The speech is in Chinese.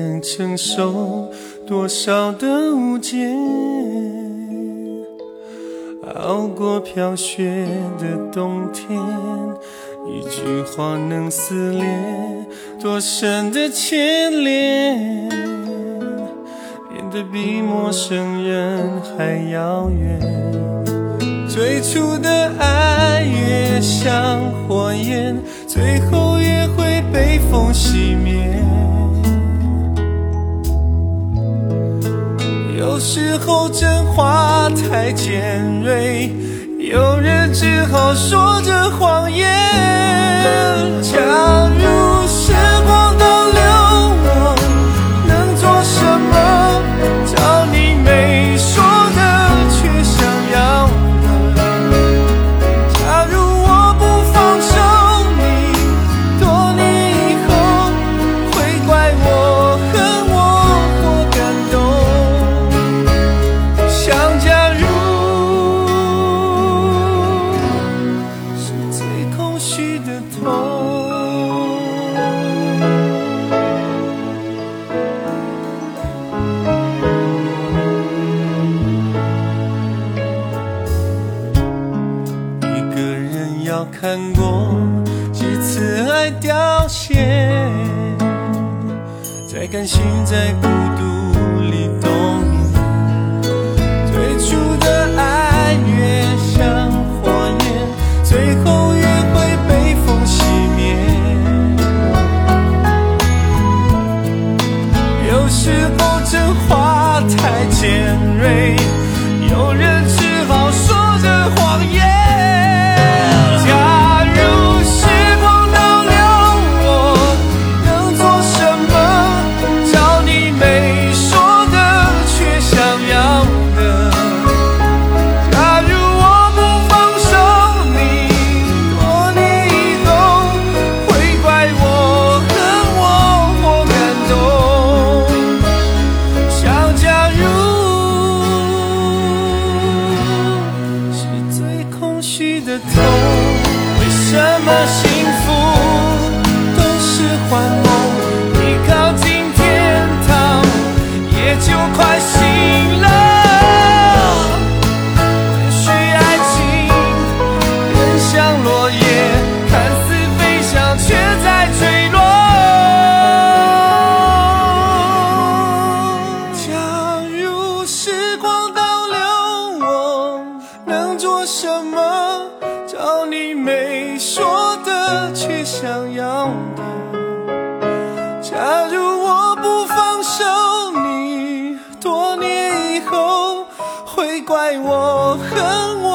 能承受多少的误解，熬过飘雪的冬天，一句话能撕裂多深的牵连，变得比陌生人还遥远。最初的爱越像火焰，最后也会被风熄灭。有时候真话太尖锐，有人只好说着谎言。要看过几次爱凋谢，才甘心在孤独里冬眠。最初的爱越像火焰，最后越会被风熄灭。有时候真话太尖锐，的痛，为什么幸福都是幻梦？你没说的，却想要的。假如我不放手，你多年以后会怪我恨我